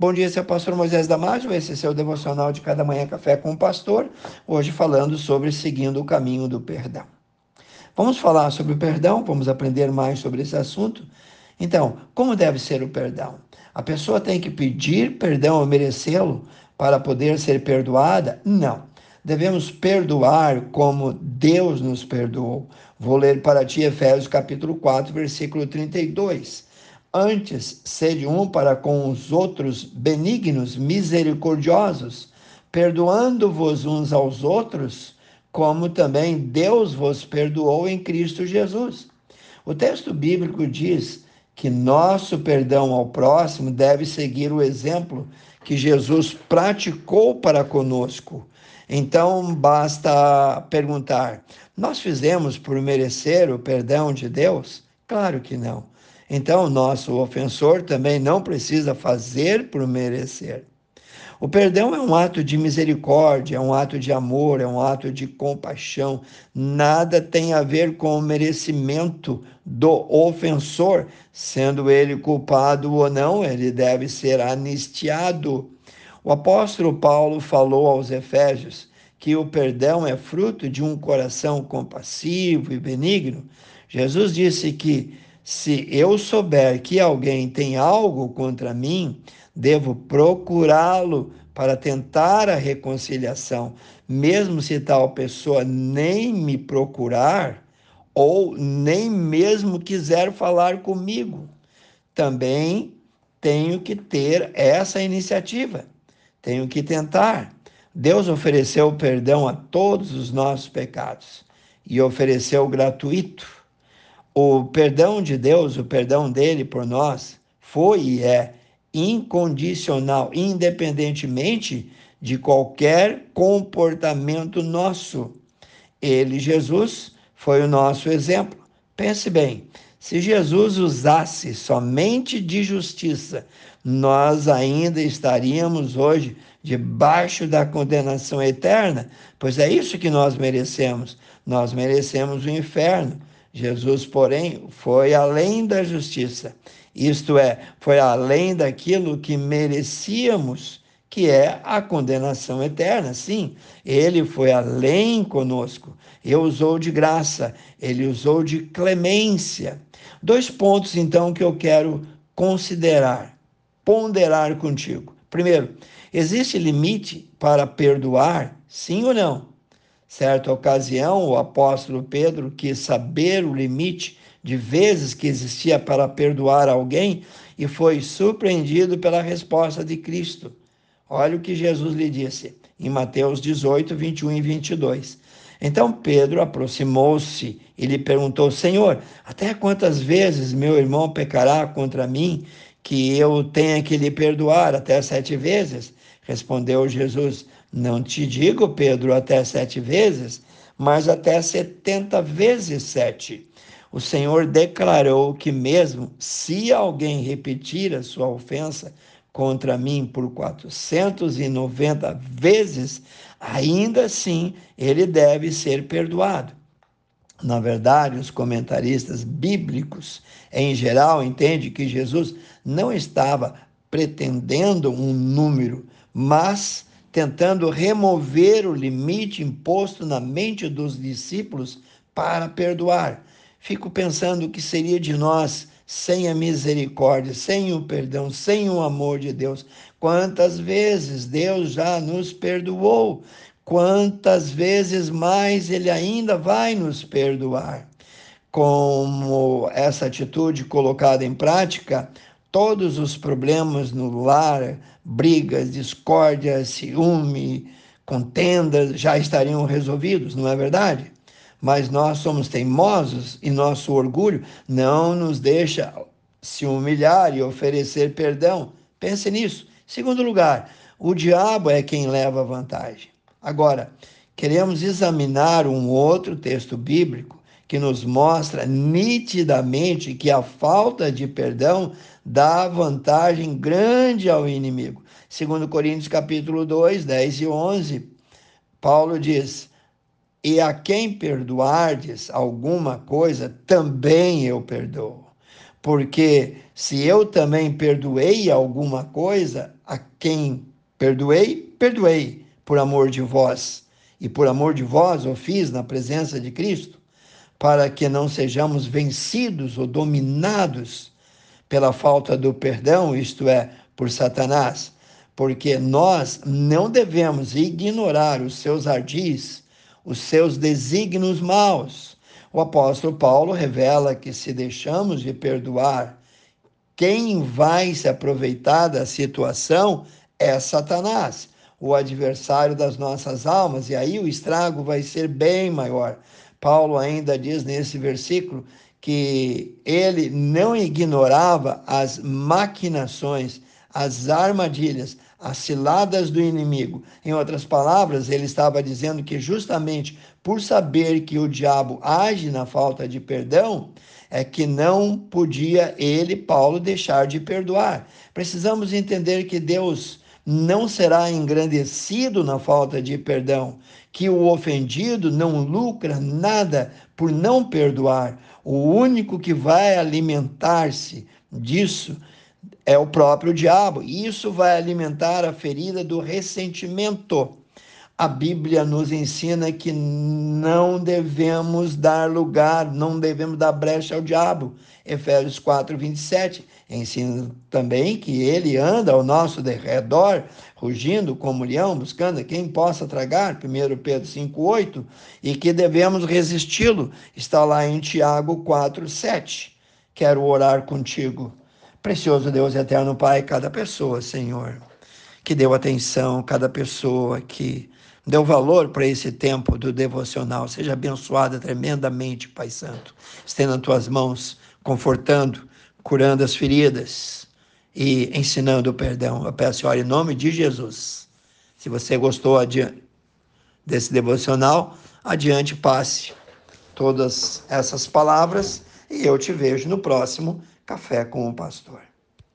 Bom dia, o pastor Moisés Damásio, esse é seu devocional de cada manhã café com o pastor, hoje falando sobre seguindo o caminho do perdão. Vamos falar sobre o perdão, vamos aprender mais sobre esse assunto. Então, como deve ser o perdão? A pessoa tem que pedir perdão ou merecê-lo para poder ser perdoada? Não. Devemos perdoar como Deus nos perdoou. Vou ler para ti Efésios capítulo 4, versículo 32. Antes, sede um para com os outros benignos, misericordiosos, perdoando-vos uns aos outros, como também Deus vos perdoou em Cristo Jesus. O texto bíblico diz que nosso perdão ao próximo deve seguir o exemplo que Jesus praticou para conosco. Então, basta perguntar: nós fizemos por merecer o perdão de Deus? Claro que não. Então, nosso ofensor também não precisa fazer por merecer. O perdão é um ato de misericórdia, é um ato de amor, é um ato de compaixão. Nada tem a ver com o merecimento do ofensor, sendo ele culpado ou não, ele deve ser anistiado. O apóstolo Paulo falou aos Efésios que o perdão é fruto de um coração compassivo e benigno. Jesus disse que se eu souber que alguém tem algo contra mim, devo procurá-lo para tentar a reconciliação, mesmo se tal pessoa nem me procurar ou nem mesmo quiser falar comigo. Também tenho que ter essa iniciativa, tenho que tentar. Deus ofereceu perdão a todos os nossos pecados e ofereceu gratuito o perdão de Deus, o perdão dele por nós, foi e é incondicional, independentemente de qualquer comportamento nosso. Ele, Jesus, foi o nosso exemplo. Pense bem, se Jesus usasse somente de justiça, nós ainda estaríamos hoje debaixo da condenação eterna, pois é isso que nós merecemos. Nós merecemos o inferno. Jesus, porém, foi além da justiça, isto é, foi além daquilo que merecíamos, que é a condenação eterna. Sim, ele foi além conosco, ele usou de graça, ele usou de clemência. Dois pontos, então, que eu quero considerar, ponderar contigo. Primeiro, existe limite para perdoar, sim ou não? Certa ocasião, o apóstolo Pedro quis saber o limite de vezes que existia para perdoar alguém e foi surpreendido pela resposta de Cristo. Olha o que Jesus lhe disse em Mateus 18, 21 e 22. Então Pedro aproximou-se e lhe perguntou: Senhor, até quantas vezes meu irmão pecará contra mim que eu tenha que lhe perdoar? Até sete vezes? Respondeu Jesus: Não te digo, Pedro, até sete vezes, mas até setenta vezes sete. O Senhor declarou que, mesmo se alguém repetir a sua ofensa contra mim por 490 vezes, ainda assim ele deve ser perdoado. Na verdade, os comentaristas bíblicos, em geral, entendem que Jesus não estava pretendendo um número, mas tentando remover o limite imposto na mente dos discípulos para perdoar. Fico pensando o que seria de nós sem a misericórdia, sem o perdão, sem o amor de Deus. Quantas vezes Deus já nos perdoou, quantas vezes mais Ele ainda vai nos perdoar. Como essa atitude colocada em prática, todos os problemas no lar, brigas, discórdia, ciúme, contendas, já estariam resolvidos, não é verdade? Mas nós somos teimosos e nosso orgulho não nos deixa se humilhar e oferecer perdão. Pense nisso. Segundo lugar, o diabo é quem leva vantagem. Agora, queremos examinar um outro texto bíblico que nos mostra nitidamente que a falta de perdão dá vantagem grande ao inimigo. Segundo Coríntios capítulo 2, 10 e 11, Paulo diz: "E a quem perdoardes alguma coisa, também eu perdoo. Porque se eu também perdoei alguma coisa, a quem perdoei, perdoei por amor de vós. E por amor de vós o fiz na presença de Cristo, para que não sejamos vencidos ou dominados pela falta do perdão, isto é, por Satanás. Porque nós não devemos ignorar os seus ardis, os seus desígnios maus o apóstolo Paulo revela que se deixamos de perdoar, quem vai se aproveitar da situação é Satanás, o adversário das nossas almas, e aí o estrago vai ser bem maior. Paulo ainda diz nesse versículo que ele não ignorava as maquinações, as armadilhas, as ciladas do inimigo. Em outras palavras, ele estava dizendo que justamente por saber que o diabo age na falta de perdão, é que não podia ele, Paulo, deixar de perdoar. Precisamos entender que Deus não será engrandecido na falta de perdão, que o ofendido não lucra nada por não perdoar. O único que vai alimentar-se disso é o próprio diabo. Isso vai alimentar a ferida do ressentimento. A Bíblia nos ensina que não devemos dar lugar, não devemos dar brecha ao diabo. Efésios 4, 27 ensina também que ele anda ao nosso derredor, rugindo como leão, buscando quem possa tragar, 1 Pedro 5, 8, e que devemos resisti-lo. Está lá em Tiago 4, 7. Quero orar contigo. Precioso Deus eterno Pai, cada pessoa, Senhor, que deu atenção, cada pessoa que deu valor para esse tempo do devocional, seja abençoada tremendamente, Pai Santo. Estenda nas tuas mãos, confortando, curando as feridas e ensinando o perdão. Eu peço, olha, em nome de Jesus. Se você gostou desse devocional, adiante, passe todas essas palavras e eu te vejo no próximo Café com o Pastor.